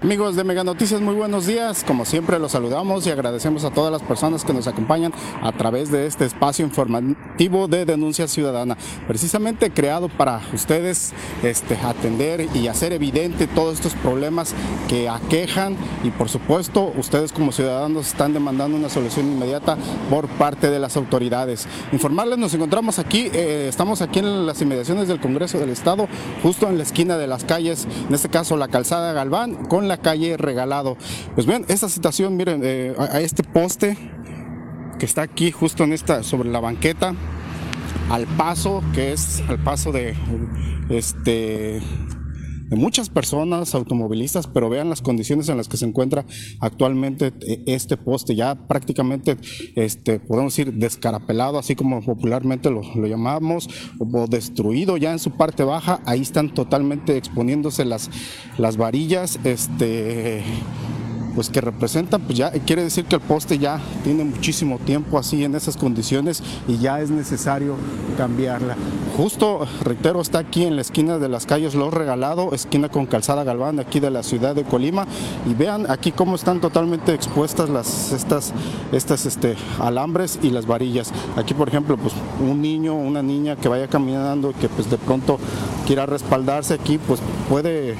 Amigos de Mega Noticias, muy buenos días. Como siempre los saludamos y agradecemos a todas las personas que nos acompañan a través de este espacio informativo de denuncia ciudadana, precisamente creado para ustedes este, atender y hacer evidente todos estos problemas que aquejan y por supuesto ustedes como ciudadanos están demandando una solución inmediata por parte de las autoridades. Informarles, nos encontramos aquí, eh, estamos aquí en las inmediaciones del Congreso del Estado, justo en la esquina de las calles, en este caso la calzada Galván, con la calle Regalado. Pues bien, esta situación, miren, eh, a este poste que está aquí justo en esta, sobre la banqueta, al paso, que es al paso de este de muchas personas automovilistas, pero vean las condiciones en las que se encuentra actualmente eh, este poste, ya prácticamente, este, podemos decir, descarapelado, así como popularmente lo, lo llamamos, o destruido ya en su parte baja, ahí están totalmente exponiéndose las, las varillas, este pues que representa, pues ya quiere decir que el poste ya tiene muchísimo tiempo así en esas condiciones y ya es necesario cambiarla. Justo, reitero, está aquí en la esquina de las calles Los Regalado, esquina con Calzada Galván, aquí de la ciudad de Colima, y vean aquí cómo están totalmente expuestas las, estas, estas este, alambres y las varillas. Aquí, por ejemplo, pues un niño, una niña que vaya caminando y que pues de pronto quiera respaldarse aquí, pues puede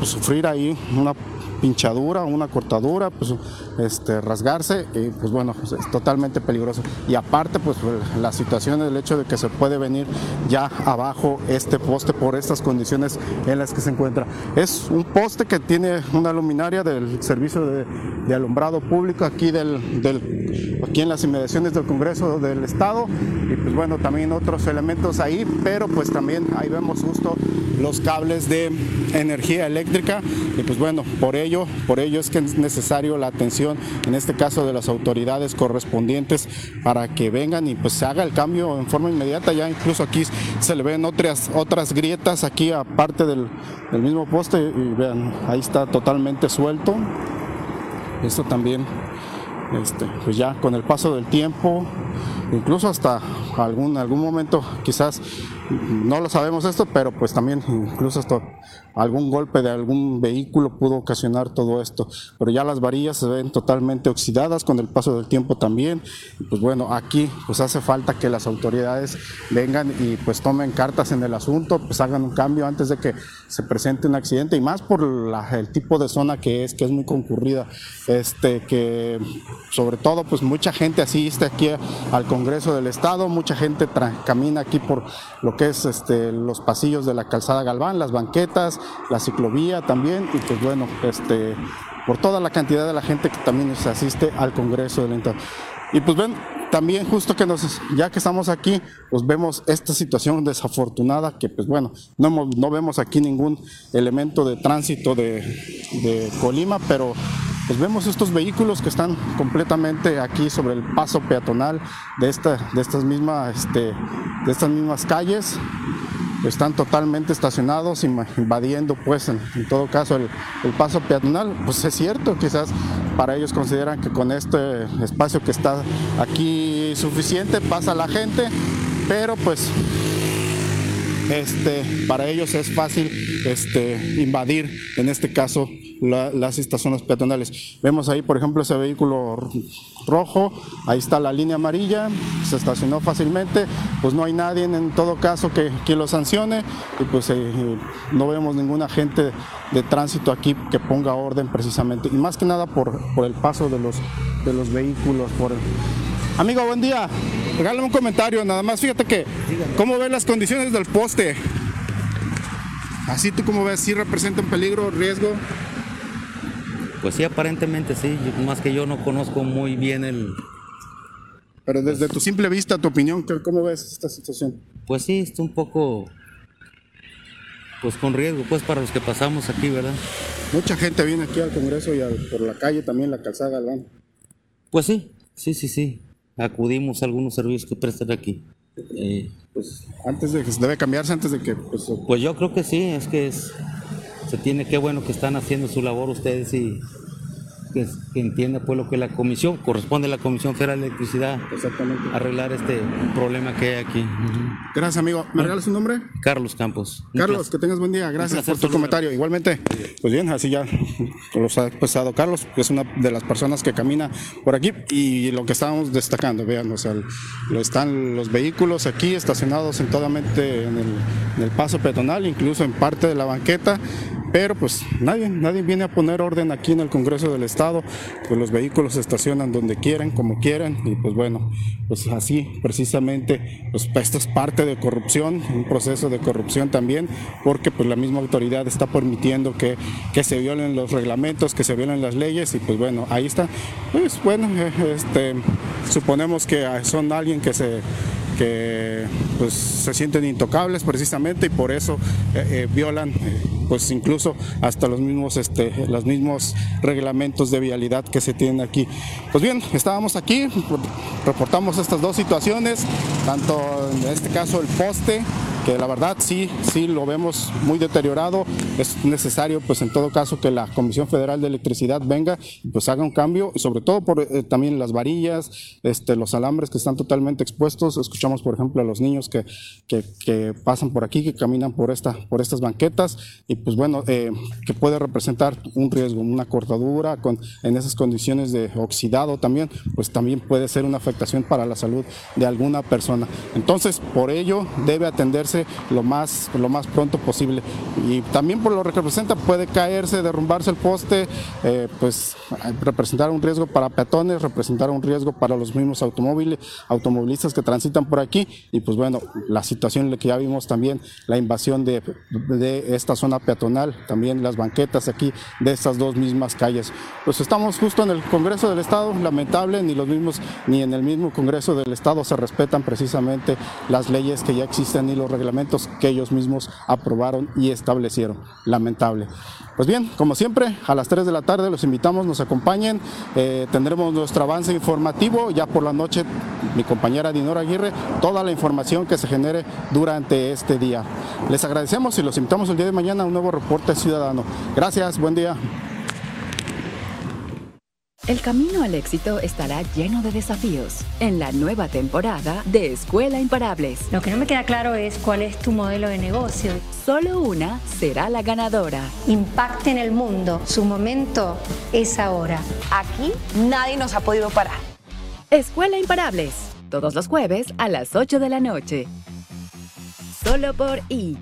pues, sufrir ahí una pinchadura, una cortadura, pues este, rasgarse, y pues bueno, pues, es totalmente peligroso. Y aparte, pues la situación, el hecho de que se puede venir ya abajo este poste por estas condiciones en las que se encuentra. Es un poste que tiene una luminaria del servicio de, alumbrado público aquí, del, del, aquí en las inmediaciones del Congreso del Estado y pues bueno, también otros elementos ahí, pero pues también ahí vemos justo los cables de energía eléctrica y pues bueno, por ello, por ello es que es necesario la atención, en este caso de las autoridades correspondientes, para que vengan y pues se haga el cambio en forma inmediata. Ya incluso aquí se le ven otras, otras grietas aquí aparte del, del mismo poste y vean, ahí está totalmente suelto. Esto también, este, pues ya con el paso del tiempo, incluso hasta algún, algún momento quizás no lo sabemos esto, pero pues también incluso algún golpe de algún vehículo pudo ocasionar todo esto. Pero ya las varillas se ven totalmente oxidadas con el paso del tiempo también. pues bueno, aquí pues hace falta que las autoridades vengan y pues tomen cartas en el asunto, pues hagan un cambio antes de que se presente un accidente y más por el tipo de zona que es, que es muy concurrida, este, que sobre todo pues mucha gente asiste aquí al Congreso del Estado, mucha gente camina aquí por lo que es este, los pasillos de la calzada Galván, las banquetas, la ciclovía también, y pues bueno, este, por toda la cantidad de la gente que también se asiste al Congreso del Estado. Y pues ven, también justo que nos, ya que estamos aquí, pues vemos esta situación desafortunada que pues bueno, no, no vemos aquí ningún elemento de tránsito de, de Colima, pero pues vemos estos vehículos que están completamente aquí sobre el paso peatonal de, esta, de, estas, mismas, este, de estas mismas calles. Están totalmente estacionados, invadiendo pues en, todo caso el, el, paso peatonal. Pues es cierto, quizás para ellos consideran que con este espacio que está aquí suficiente pasa la gente, pero pues este, para ellos es fácil este, invadir, en este caso, las estas zonas peatonales. Vemos ahí, por ejemplo, ese vehículo rojo, ahí está la línea amarilla, se estacionó fácilmente, pues no hay nadie en todo caso que, que lo sancione y pues eh, no vemos ningún agente de tránsito aquí que ponga orden precisamente, y más que nada por, el paso de los, vehículos, Amigo, buen día. Regálame un comentario, nada más. Fíjate que, ¿cómo ves las condiciones del poste? Así tú como ves, ¿sí representa un peligro, riesgo? Pues sí, aparentemente sí, más que yo no conozco muy bien el... Pero desde tu simple vista, tu opinión, ¿cómo ves esta situación? Pues sí, está un poco, pues con riesgo, pues para los que pasamos aquí, ¿verdad? Mucha gente viene aquí al Congreso y por la calle también, la calzada, ¿verdad? Pues sí, sí, sí, sí acudimos a algunos servicios que prestan aquí. Eh, pues antes de que debe cambiarse, antes de que... Pues, pues yo creo que sí, es que es, se tiene, qué bueno que están haciendo su labor ustedes y que, entienda pues lo que la comisión, corresponde a la Comisión Federal de Electricidad Exactamente. arreglar este problema que hay aquí. Gracias, amigo. ¿Me regalas un nombre? Carlos Campos. Carlos, que tengas buen día. Gracias por tu comentario. Igualmente, pues bien, así ya los ha expresado Carlos, que es una de las personas que camina por aquí y lo que estábamos destacando, vean, o sea, lo están los vehículos aquí estacionados en totalmente en el, en el paso peatonal, incluso en parte de la banqueta pero pues nadie, nadie viene a poner orden aquí en el Congreso del Estado, pues los vehículos se estacionan donde quieren, como quieran, y pues bueno, pues así precisamente, pues esto es parte de corrupción, un proceso de corrupción también, porque pues la misma autoridad está permitiendo que, que se violen los reglamentos, que se violen las leyes, y pues bueno, ahí está, pues bueno, este, suponemos que son alguien que se que pues se sienten intocables precisamente y por eso eh, eh, violan eh, pues incluso hasta los mismos este los mismos reglamentos de vialidad que se tienen aquí. Pues bien estábamos aquí reportamos estas dos situaciones tanto en este caso el poste la verdad sí, sí lo vemos muy deteriorado. Es necesario, pues en todo caso, que la Comisión Federal de Electricidad venga pues haga un cambio, y sobre todo por eh, también las varillas, este, los alambres que están totalmente expuestos. Escuchamos, por ejemplo, a los niños que, que, pasan por aquí, que caminan por, esta, por estas banquetas, y pues bueno, eh, que puede representar un riesgo, una cortadura con, en esas condiciones de oxidado también, pues también puede ser una afectación para la salud de alguna persona. Entonces, por ello debe atenderse lo más, lo más pronto posible. Y también por lo que representa, puede caerse, derrumbarse el poste, eh, pues representar un riesgo para peatones, representar un riesgo para los mismos automóviles, automovilistas que transitan por aquí. Y pues bueno, la situación que ya vimos también, la invasión de, de esta zona peatonal, también las banquetas aquí de estas dos mismas calles. Pues estamos justo en el Congreso del Estado, lamentable, ni los mismos, ni en el mismo Congreso del Estado se respetan precisamente las leyes que ya existen y los reglamentos que ellos mismos aprobaron y establecieron. Lamentable. Pues bien, como siempre, a las 3 de la tarde los invitamos, nos acompañen, eh, tendremos nuestro avance informativo, ya por la noche mi compañera Dinora Aguirre, toda la información que se genere durante este día. Les agradecemos y los invitamos el día de mañana a un nuevo reporte ciudadano. Gracias, buen día. El camino al éxito estará lleno de desafíos en la nueva temporada de Escuela Imparables. Lo que no me queda claro es cuál es tu modelo de negocio. Solo una será la ganadora. Impacte en el mundo. Su momento es ahora. Aquí nadie nos ha podido parar. Escuela Imparables. Todos los jueves a las 8 de la noche. Solo por I.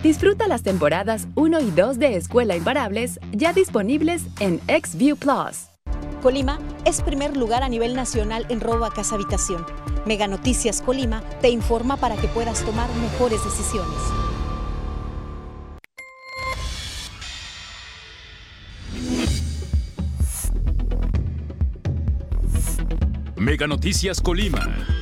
Disfruta las temporadas 1 y 2 de Escuela Imparables ya disponibles en XView Plus. Colima es primer lugar a nivel nacional en robo a casa habitación. Mega Noticias Colima te informa para que puedas tomar mejores decisiones. Mega Noticias Colima.